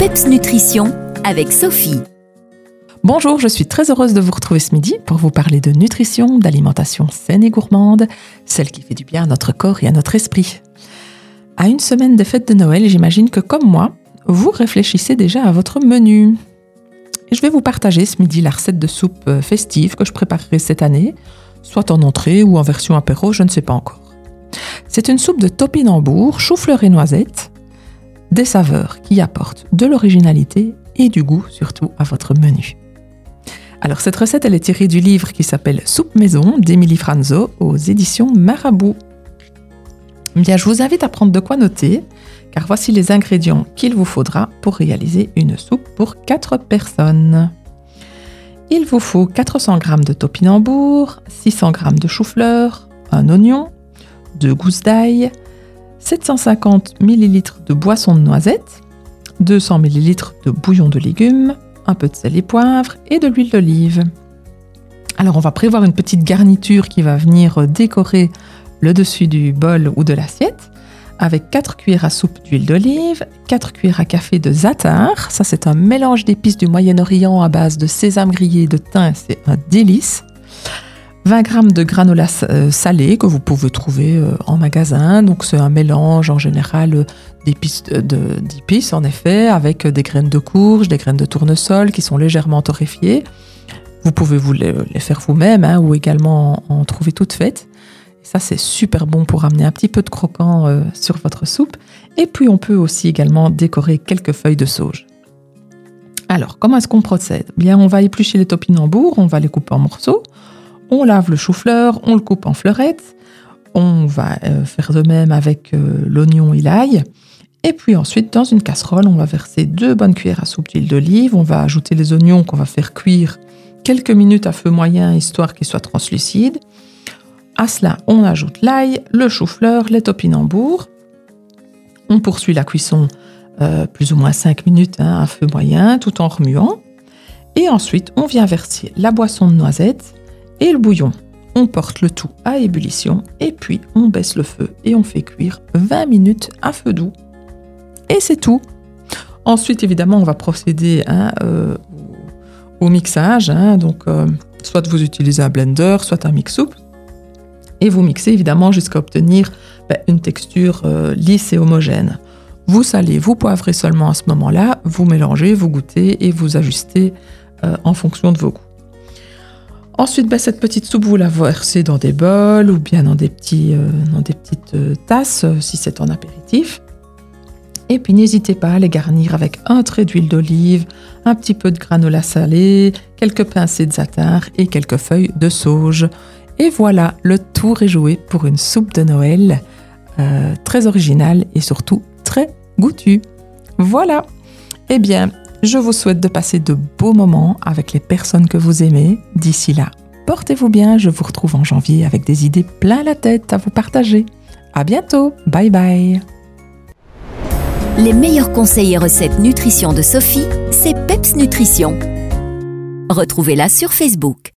PEPS Nutrition avec Sophie. Bonjour, je suis très heureuse de vous retrouver ce midi pour vous parler de nutrition, d'alimentation saine et gourmande, celle qui fait du bien à notre corps et à notre esprit. À une semaine des fêtes de Noël, j'imagine que comme moi, vous réfléchissez déjà à votre menu. Je vais vous partager ce midi la recette de soupe euh, festive que je préparerai cette année, soit en entrée ou en version apéro, je ne sais pas encore. C'est une soupe de topinambour, chou-fleur et noisettes, des saveurs qui apportent de l'originalité et du goût surtout à votre menu. Alors cette recette, elle est tirée du livre qui s'appelle Soupe maison d'Emilie Franzo aux éditions Marabout. Bien, je vous invite à prendre de quoi noter, car voici les ingrédients qu'il vous faudra pour réaliser une soupe pour 4 personnes. Il vous faut 400 g de topinambour, 600 g de chou-fleur, un oignon, 2 gousses d'ail, 750 ml de boisson de noisettes, 200 ml de bouillon de légumes, un peu de sel et poivre et de l'huile d'olive. Alors on va prévoir une petite garniture qui va venir décorer le dessus du bol ou de l'assiette avec 4 cuillères à soupe d'huile d'olive, 4 cuillères à café de za'atar, ça c'est un mélange d'épices du Moyen-Orient à base de sésame grillé et de thym, c'est un délice. 20 g de granola euh, salé que vous pouvez trouver euh, en magasin. Donc c'est un mélange en général euh, d'épices, en effet, avec des graines de courge, des graines de tournesol qui sont légèrement torréfiées. Vous pouvez vous les, faire vous-même hein, ou également en, trouver toutes faites. ça c'est super bon pour amener un petit peu de croquant sur votre soupe. Et puis on peut aussi également décorer quelques feuilles de sauge. Alors comment est-ce qu'on procède? Bien, on va éplucher les topinambours, on va les couper en morceaux on lave le chou-fleur, on le coupe en fleurettes, on va euh, faire de même avec euh, l'oignon et l'ail. Et puis ensuite, dans une casserole, on va verser deux bonnes cuillères à soupe d'huile d'olive. On va ajouter les oignons qu'on va faire cuire quelques minutes à feu moyen, histoire qu'ils soient translucides. À cela, on ajoute l'ail, le chou-fleur, les topinambours. On poursuit la cuisson euh, plus ou moins 5 minutes hein, à feu moyen, tout en remuant. Et ensuite, on vient verser la boisson de noisettes et le bouillon. On porte le tout à ébullition et puis on baisse le feu et on fait cuire 20 minutes à feu doux. Et c'est tout. Ensuite, évidemment, on va procéder hein, euh, au mixage. Hein. donc, euh, soit vous utilisez un blender, soit un mix soupe. Et vous mixez évidemment jusqu'à obtenir ben, une texture euh, lisse et homogène. Vous salez, vous poivrez seulement à ce moment-là, vous mélangez, vous goûtez et vous ajustez en fonction de vos goûts. Ensuite, bah, cette petite soupe, vous la versez dans des bols ou bien dans des, petits, euh, des petites euh, tasses euh, si c'est en apéritif. Et puis n'hésitez pas à les garnir avec un trait d'huile d'olive, un petit peu de granola salé, quelques pincées de za'atar et quelques feuilles de sauge. Et voilà, le tour est joué pour une soupe de Noël très originale et surtout très goûtue. Voilà. Eh bien, je vous souhaite de passer de beaux moments avec les personnes que vous aimez. D'ici là, portez-vous bien. Je vous retrouve en janvier avec des idées plein la tête à vous partager. À bientôt. Bye bye. Les meilleurs conseils et recettes nutrition de Sophie, c'est Peps Nutrition. Retrouvez-la sur Facebook.